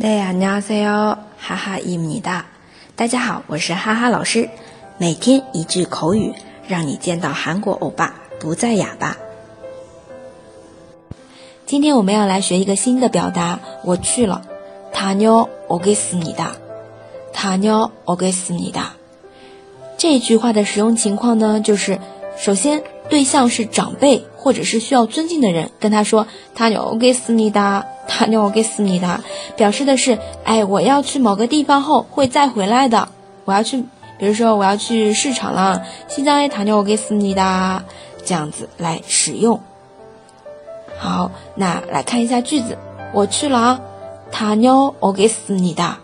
对呀你要加油哈哈一米大大家好我是哈哈老师。每天一句口语让你见到韩国欧巴不再哑巴。今天我们要来学一个新的表达我去了。塔妞我该死你的塔妞我该死你的这句话的使用情况呢就是首先对象是长辈或者是需要尊敬的人，跟他说“塔牛我给斯尼哒”，“塔牛我给斯尼哒”，表示的是“哎，我要去某个地方后会再回来的，我要去，比如说我要去市场了，西藏耶塔牛我给斯尼哒”，这样子来使用。好，那来看一下句子，我去了，塔牛我给斯尼哒，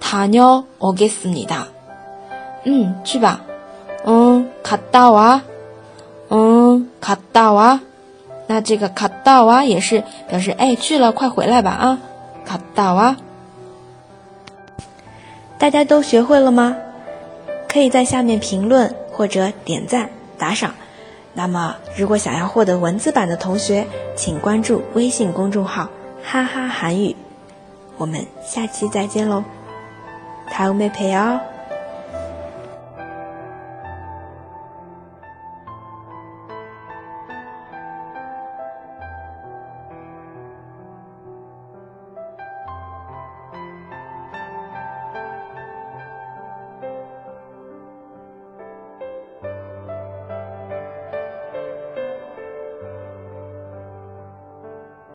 塔牛我给斯尼哒，嗯，去吧，嗯，卡达啊。嗯，卡到啊！那这个卡到啊也是表示哎去了快回来吧啊，卡到啊！大家都学会了吗？可以在下面评论或者点赞打赏。那么如果想要获得文字版的同学，请关注微信公众号“哈哈韩语”。我们下期再见喽！다음에봐哦。